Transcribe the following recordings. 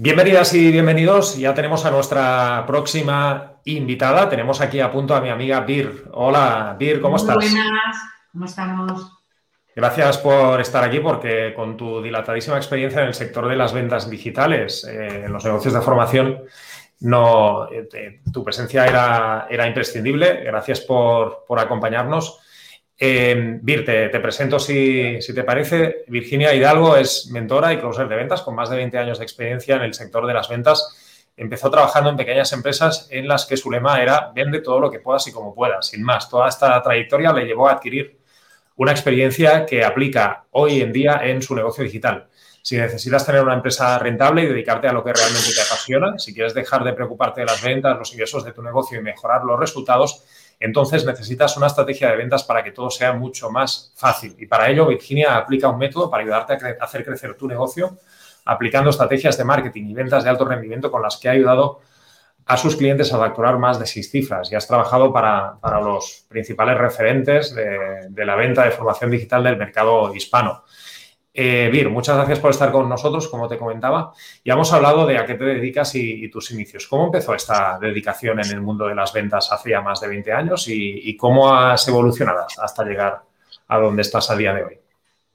Bienvenidas y bienvenidos. Ya tenemos a nuestra próxima invitada. Tenemos aquí a punto a mi amiga Bir. Hola, Bir, ¿cómo estás? Buenas, ¿cómo estamos? Gracias por estar aquí porque con tu dilatadísima experiencia en el sector de las ventas digitales, eh, en los negocios de formación, no, eh, tu presencia era, era imprescindible. Gracias por, por acompañarnos. Eh, Vir, te, presento si, te parece. Virginia Hidalgo es mentora y closer de ventas con más de 20 años de experiencia en el sector de las ventas. Empezó trabajando en pequeñas empresas en las que su lema era vende todo lo que puedas y como puedas. Sin más, toda esta trayectoria le llevó a adquirir una experiencia que aplica hoy en día en su negocio digital. Si necesitas tener una empresa rentable y dedicarte a lo que realmente te apasiona, si quieres dejar de preocuparte de las ventas, los ingresos de tu negocio y mejorar los resultados, entonces necesitas una estrategia de ventas para que todo sea mucho más fácil. Y para ello, Virginia aplica un método para ayudarte a, hacer crecer tu negocio aplicando estrategias de marketing y ventas de alto rendimiento con las que ha ayudado a sus clientes a facturar más de seis cifras y has trabajado para, los principales referentes de, la venta de formación digital del mercado hispano. Eh, Vir, muchas gracias por estar con nosotros, como te comentaba. Ya hemos hablado de a qué te dedicas y, tus inicios. ¿Cómo empezó esta dedicación en el mundo de las ventas hace más de 20 años y, cómo has evolucionado hasta llegar a donde estás a día de hoy?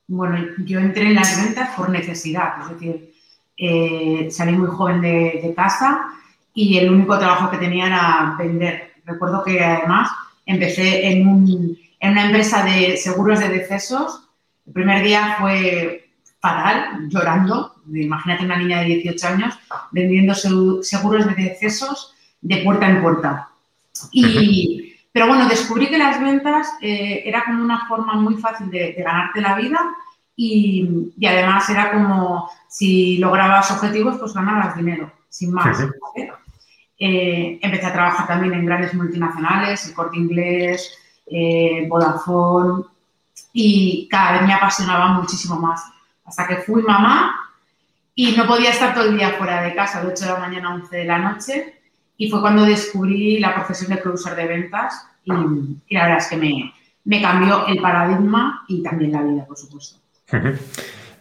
Bueno, yo entré en las ventas por necesidad, es decir, eh, salí muy joven de, casa y el único trabajo que tenía era vender. Recuerdo que además empecé en, en una empresa de seguros de decesos el primer día fue fatal, llorando. Imagínate una niña de 18 años vendiendo seguros de decesos de puerta en puerta. Y, pero bueno, descubrí que las ventas eh, era como una forma muy fácil de, ganarte la vida y, además era como si lograbas objetivos, pues ganabas dinero, sin más. Eh, empecé a trabajar también en grandes multinacionales, el Corte Inglés, eh, Vodafone, y cada vez me apasionaba muchísimo más. Hasta que fui mamá y no podía estar todo el día fuera de casa, de 8 de la mañana a 11 de la noche. Y fue cuando descubrí la profesión de cruiser de ventas y, la verdad es que me, me, cambió el paradigma y también la vida, por supuesto.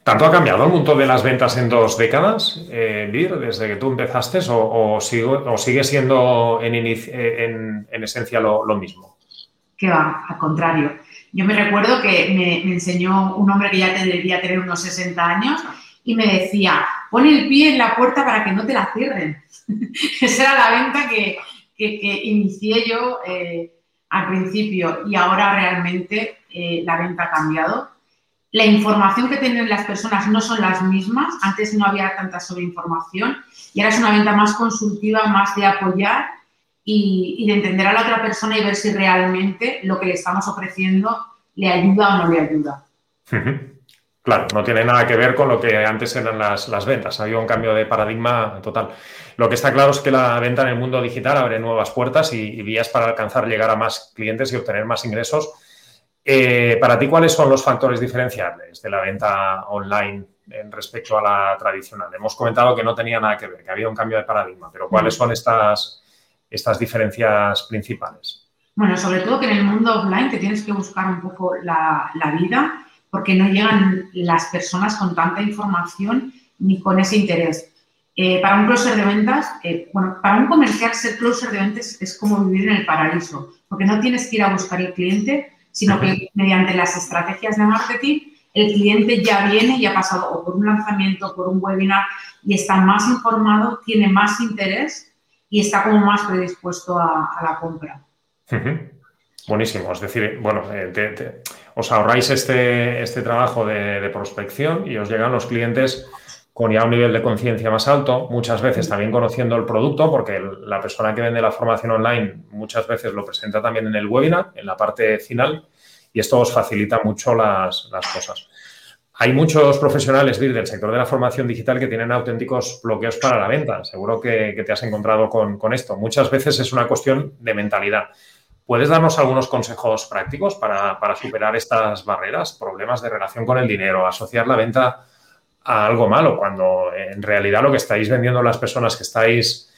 ¿Tanto ha cambiado el mundo de las ventas en dos décadas, eh, desde que tú empezaste, o, o, sigue, siendo en, en, en esencia lo, lo mismo? Que va, al contrario. Yo me recuerdo que me, enseñó un hombre que ya tendría tener unos 60 años y me decía, pon el pie en la puerta para que no te la cierren. Esa era la venta que, inicié yo eh, al principio y ahora realmente eh, la venta ha cambiado. La información que tienen las personas no son las mismas. Antes no había tanta sobreinformación y ahora es una venta más consultiva, más de apoyar y, de entender a la otra persona y ver si realmente lo que le estamos ofreciendo le ayuda o no le ayuda. Claro, no tiene nada que ver con lo que antes eran las, las, ventas. Ha habido un cambio de paradigma total. Lo que está claro es que la venta en el mundo digital abre nuevas puertas y, vías para alcanzar, llegar a más clientes y obtener más ingresos. Eh, para ti, ¿cuáles son los factores diferenciables de la venta online en respecto a la tradicional? Hemos comentado que no tenía nada que ver, que había un cambio de paradigma, pero ¿cuáles son estas, estas diferencias principales? Bueno, sobre todo que en el mundo offline te tienes que buscar un poco la, vida porque no llegan las personas con tanta información ni con ese interés. Eh, para un closer de ventas, eh, bueno, para un comercial ser closer de ventas es como vivir en el paraíso, porque no tienes que ir a buscar el cliente, sino que mediante las estrategias de marketing, el cliente ya viene y ha pasado o por un lanzamiento, por un webinar y está más informado, tiene más interés y está como más predispuesto a, la compra. Buenísimo, es decir, bueno, eh, os ahorráis este, este trabajo de, prospección y os llegan los clientes con ya un nivel de conciencia más alto, muchas veces también conociendo el producto, porque la persona que vende la formación online muchas veces lo presenta también en el webinar, en la parte final, y esto os facilita mucho las, las cosas. Hay muchos profesionales del sector de la formación digital que tienen auténticos bloqueos para la venta. Seguro que, te has encontrado con, esto. Muchas veces es una cuestión de mentalidad. ¿Puedes darnos algunos consejos prácticos para, superar estas barreras, problemas de relación con el dinero, asociar la venta a algo malo, cuando en realidad lo que estáis vendiendo las personas que estáis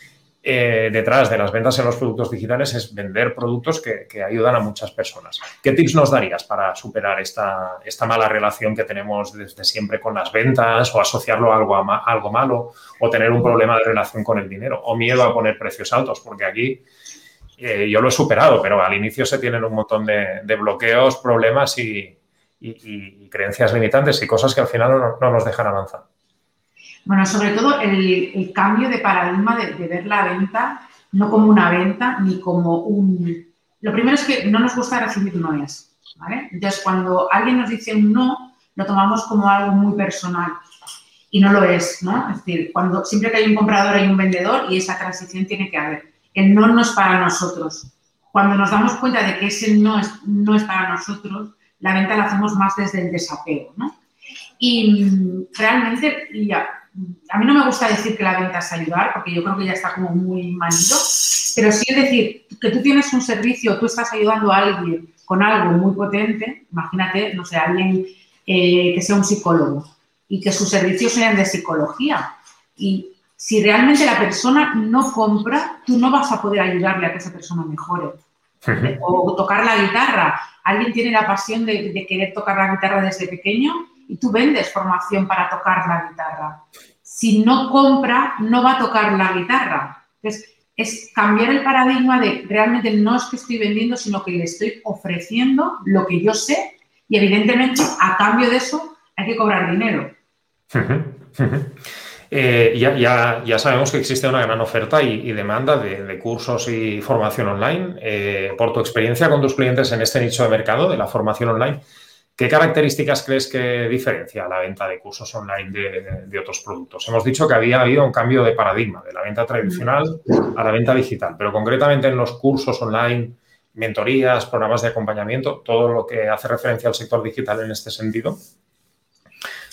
eh, detrás de las ventas en los productos digitales es vender productos que, ayudan a muchas personas. ¿Qué tips nos darías para superar esta, mala relación que tenemos desde siempre con las ventas o asociarlo a algo, algo malo o tener un problema de relación con el dinero o miedo a poner precios altos? Porque aquí eh, yo lo he superado, pero al inicio se tienen un montón de, bloqueos, problemas y, creencias limitantes y cosas que al final no nos dejan avanzar. Bueno, sobre todo el, cambio de paradigma de, ver la venta no como una venta ni como un... Lo primero es que no nos gusta recibir noes, ¿vale? Entonces, cuando alguien nos dice un no, lo tomamos como algo muy personal y no lo es, ¿no? Es decir, cuando siempre que hay un comprador hay un vendedor y esa transición tiene que haber. El no no es para nosotros. Cuando nos damos cuenta de que ese no es, no es para nosotros, la venta la hacemos más desde el desapego, ¿no? Y realmente, ya, a mí no me gusta decir que la venta es ayudar, porque yo creo que ya está como muy manido, pero sí es decir, que tú tienes un servicio, tú estás ayudando a alguien con algo muy potente, imagínate, no sé, alguien eh, que sea un psicólogo y que sus servicios sean de psicología. Y si realmente la persona no compra, tú no vas a poder ayudarle a que esa persona mejore. O tocar la guitarra. Alguien tiene la pasión de querer tocar la guitarra desde pequeño y tú vendes formación para tocar la guitarra. Si no compra, no va a tocar la guitarra. Entonces, es cambiar el paradigma de realmente no es que estoy vendiendo, sino que le estoy ofreciendo lo que yo sé y evidentemente a cambio de eso hay que cobrar dinero. Eh, ya, sabemos que existe una gran oferta y, demanda de, cursos y formación online. Eh, por tu experiencia con tus clientes en este nicho de mercado de la formación online, ¿Qué características crees que diferencia la venta de cursos online de, otros productos? Hemos dicho que había habido un cambio de paradigma de la venta tradicional a la venta digital, pero concretamente en los cursos online, mentorías, programas de acompañamiento, todo lo que hace referencia al sector digital en este sentido.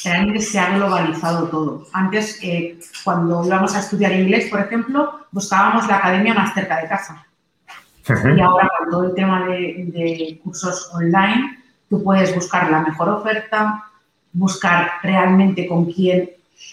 Realmente se ha globalizado todo. Antes, eh, cuando íbamos a estudiar inglés, por ejemplo, buscábamos la academia más cerca de casa. Y ahora con todo el tema de cursos online, Tú puedes buscar la mejor oferta, buscar realmente con quién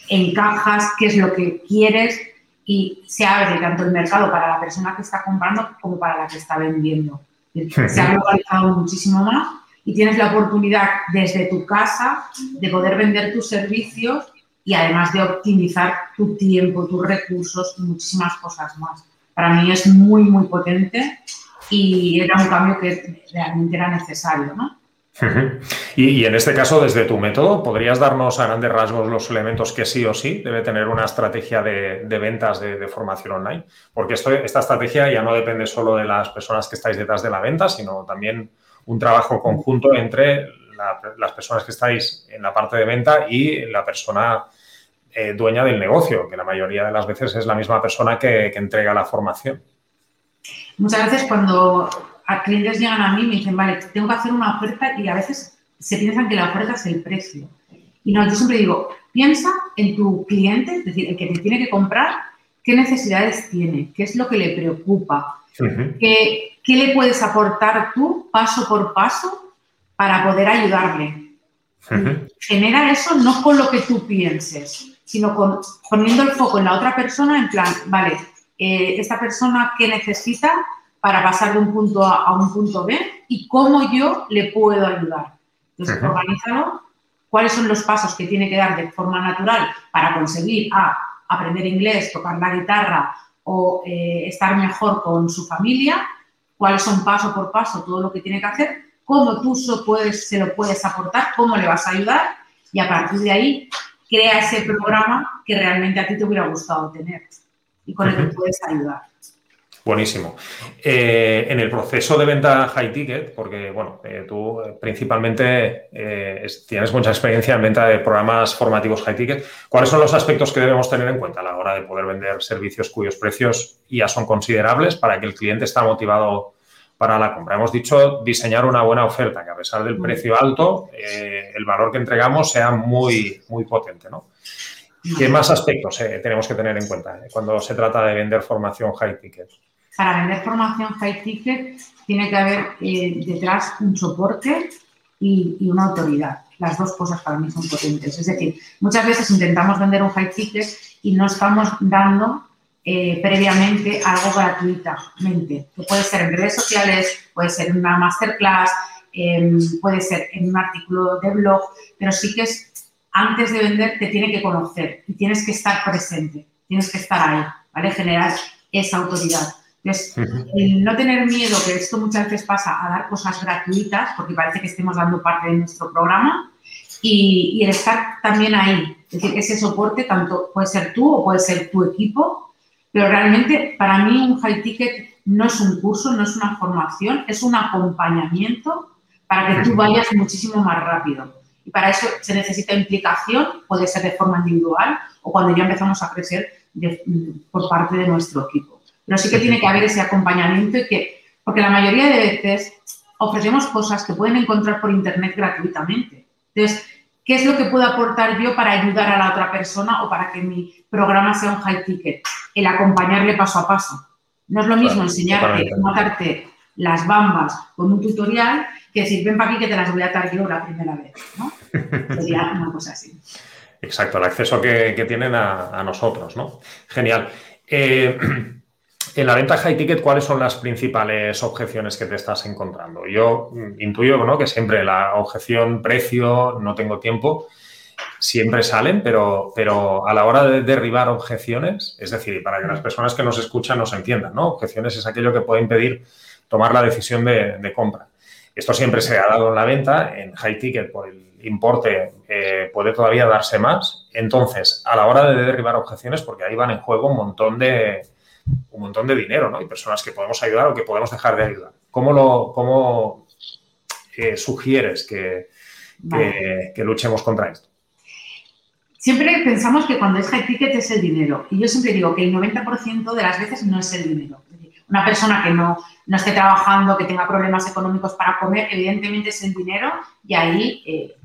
encajas, qué es lo que quieres y se abre tanto el mercado para la persona que está comprando como para la que está vendiendo. Se ha globalizado muchísimo más y tienes la oportunidad desde tu casa de poder vender tus servicios y además de optimizar tu tiempo, tus recursos y muchísimas cosas más. Para mí es muy, muy potente y era un cambio que realmente era necesario, ¿no? Y, en este caso, desde tu método, ¿podrías darnos a grandes rasgos los elementos que sí o sí debe tener una estrategia de, ventas de, formación online? Porque esto, esta estrategia ya no depende solo de las personas que estáis detrás de la venta, sino también un trabajo conjunto entre las personas que estáis en la parte de venta y la persona eh, dueña del negocio, que la mayoría de las veces es la misma persona que entrega la formación. Muchas veces cuando a clientes llegan a mí y me dicen, vale, tengo que hacer una oferta y a veces se piensan que la oferta es el precio. Y no, yo siempre digo, piensa en tu cliente, es decir, el que te tiene que comprar, qué necesidades tiene, qué es lo que le preocupa, qué, le puedes aportar tú paso por paso para poder ayudarle. Genera eso no con lo que tú pienses, sino con, poniendo el foco en la otra persona, en plan, vale, eh, esta persona qué necesita, para pasar de un punto A a un punto B y cómo yo le puedo ayudar. Entonces, organízalo, cuáles son los pasos que tiene que dar de forma natural para conseguir A, aprender inglés, tocar la guitarra o eh, estar mejor con su familia, cuáles son paso por paso todo lo que tiene que hacer, cómo tú puedes, se lo puedes aportar, cómo le vas a ayudar y a partir de ahí crea ese programa que realmente a ti te hubiera gustado tener y con el que puedes ayudar. Buenísimo. Eh, en el proceso de venta high ticket, porque bueno, eh, tú eh, principalmente tienes mucha experiencia en venta de programas formativos high ticket, ¿cuáles son los aspectos que debemos tener en cuenta a la hora de poder vender servicios cuyos precios ya son considerables para que el cliente esté motivado para la compra? Hemos dicho diseñar una buena oferta, que a pesar del precio alto, el valor que entregamos sea muy, muy potente, ¿no? ¿Qué más aspectos tenemos que tener en cuenta cuando se trata de vender formación high ticket? Para vender formación high ticket tiene que haber eh, detrás un soporte y, una autoridad. Las dos cosas para mí son potentes. Es decir, muchas veces intentamos vender un high ticket y no estamos dando eh, previamente algo gratuitamente, puede ser en redes sociales, puede ser en una masterclass, em, puede ser en un artículo de blog, pero sí que es, antes de vender te tiene que conocer y tienes que estar presente, tienes que estar ahí, ¿vale? Generar esa autoridad. Entonces, el no tener miedo, que esto muchas veces pasa, a dar cosas gratuitas, porque parece que estemos dando parte de nuestro programa, y, el estar también ahí. Es decir, que ese soporte tanto puede ser tú o puede ser tu equipo, pero realmente para mí un high ticket no es un curso, no es una formación, es un acompañamiento para que tú vayas muchísimo más rápido. Y para eso se necesita implicación, puede ser de forma individual o cuando ya empezamos a crecer por parte de nuestro equipo. Pero sí que tiene que haber ese acompañamiento y que, porque la mayoría de veces ofrecemos cosas que pueden encontrar por internet gratuitamente. Entonces, ¿qué es lo que puedo aportar yo para ayudar a la otra persona o para que mi programa sea un high ticket? El acompañarle paso a paso. No es lo mismo enseñarte cómo atarte las bambas con un tutorial que decir, ven para aquí que te las voy a atar yo la primera vez. ¿no? Sería una cosa así. Exacto, el acceso que, tienen a, nosotros, ¿no? Genial. Eh, en la venta high ticket, ¿cuáles son las principales objeciones que te estás encontrando? Yo mm, intuyo ¿no? que siempre la objeción precio, no tengo tiempo, siempre salen, pero, pero a la hora de derribar objeciones, es decir, para que las personas que nos escuchan nos entiendan, ¿no? Objeciones es aquello que puede impedir tomar la decisión de, compra. Esto siempre se ha dado en la venta, en high ticket por el importe eh, puede todavía darse más. Entonces, a la hora de derribar objeciones, porque ahí van en juego un montón de, un montón de dinero, ¿no? Y personas que podemos ayudar o que podemos dejar de ayudar. ¿Cómo, lo, cómo eh, sugieres que, que, luchemos contra esto? Siempre pensamos que cuando es high ticket es el dinero. Y yo siempre digo que el 90% de las veces no es el dinero. Una persona que no, no esté trabajando, que tenga problemas económicos para comer, evidentemente es el dinero y ahí eh,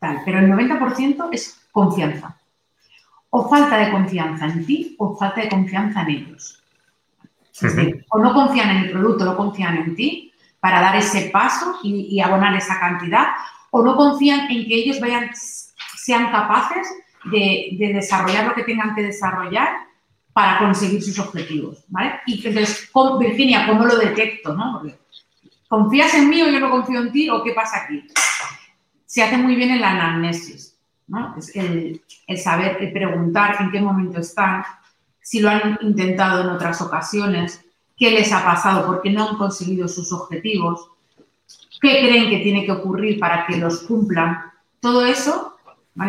tal. Pero el 90% es confianza. O falta de confianza en ti o falta de confianza en ellos o no confían en el producto, no confían en ti para dar ese paso y, abonar esa cantidad, o no confían en que ellos vayan, sean capaces de, desarrollar lo que tengan que desarrollar para conseguir sus objetivos, ¿vale? Y entonces, Virginia, ¿cómo lo detecto, no? ¿confías en mí o yo no confío en ti o qué pasa aquí? Se hace muy bien en la anamnesis, ¿no? Es el, el saber, el preguntar en qué momento están, si lo han intentado en otras ocasiones, qué les ha pasado, por qué no han conseguido sus objetivos, qué creen que tiene que ocurrir para que los cumplan. Todo eso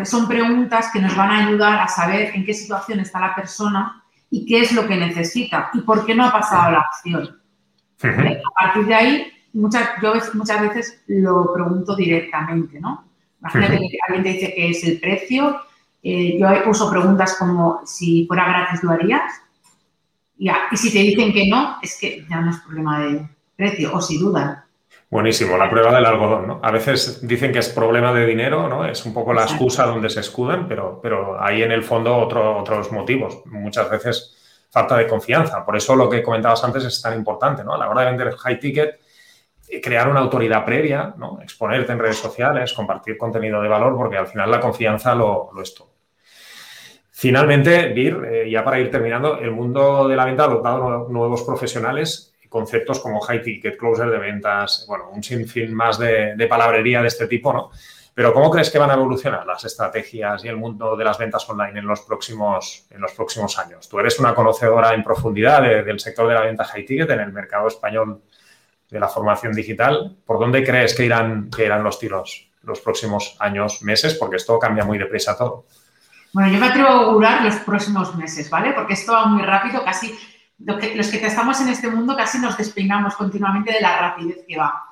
son preguntas que nos van a ayudar a saber en qué situación está la persona y qué es lo que necesita y por qué no ha pasado la acción. A partir de ahí, muchas, yo muchas veces lo pregunto directamente, ¿no? Imagínate que alguien te dice que es el precio eh, yo uso preguntas como si fuera gratis lo harías. Ya. Y si te dicen que no, es que ya no es problema de precio o si dudan. Buenísimo, la prueba del algodón, ¿no? A veces dicen que es problema de dinero, ¿no? Es un poco la excusa donde se escudan, pero, pero hay en el fondo otros motivos. Muchas veces falta de confianza. Por eso lo que comentabas antes es tan importante, ¿no? A la hora de vender high ticket, eh, crear una autoridad previa, ¿no? Exponerte en redes sociales, compartir contenido de valor, porque al final la confianza lo, lo es todo. Finalmente, Vir, eh, ya para ir terminando, el mundo de la venta ha adoptado nuevos profesionales, conceptos como high ticket, closer de ventas, bueno, un sinfín más de, palabrería de este tipo, ¿no? Pero ¿cómo crees que van a evolucionar las estrategias y el mundo de las ventas online en los próximos, en los próximos años? Tú eres una conocedora en profundidad del sector de la venta high ticket en el mercado español de la formación digital. ¿Por dónde crees que irán, que irán los tiros los próximos años, meses? Porque esto cambia muy deprisa todo. Bueno, yo me atrevo a augurar los próximos meses, ¿vale? Porque esto va muy rápido, casi los que, estamos en este mundo casi nos despeinamos continuamente de la rapidez que va.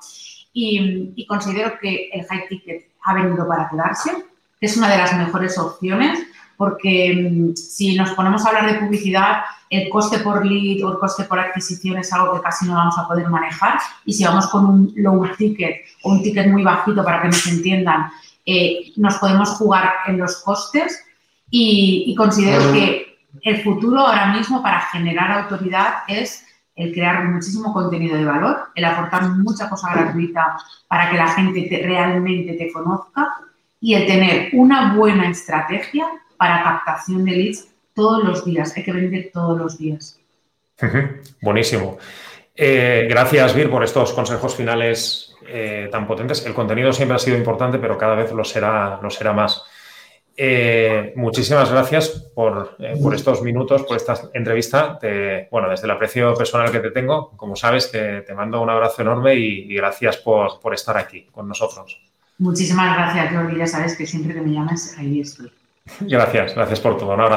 Y, considero que el high ticket ha venido para quedarse, que es una de las mejores opciones, porque mm, si nos ponemos a hablar de publicidad, el coste por lead o el coste por adquisición es algo que casi no vamos a poder manejar. Y si vamos con un low ticket o un ticket muy bajito para que nos entiendan, eh, nos podemos jugar en los costes y, considero que el futuro ahora mismo para generar autoridad es el crear muchísimo contenido de valor, el aportar mucha cosa gratuita para que la gente realmente te conozca y el tener una buena estrategia para captación de leads todos los días, hay que vender todos los días. Buenísimo. Eh, gracias, Vir, por estos consejos finales eh, tan potentes. El contenido siempre ha sido importante, pero cada vez lo será, lo será más. Eh, muchísimas gracias por, estos minutos, por esta entrevista. bueno, desde el aprecio personal que te tengo, como sabes, te, mando un abrazo enorme y, gracias por, por, estar aquí con nosotros. Muchísimas gracias, Jordi. Ya sabes que siempre que me llamas, ahí estoy. Gracias, gracias por todo. Un abrazo.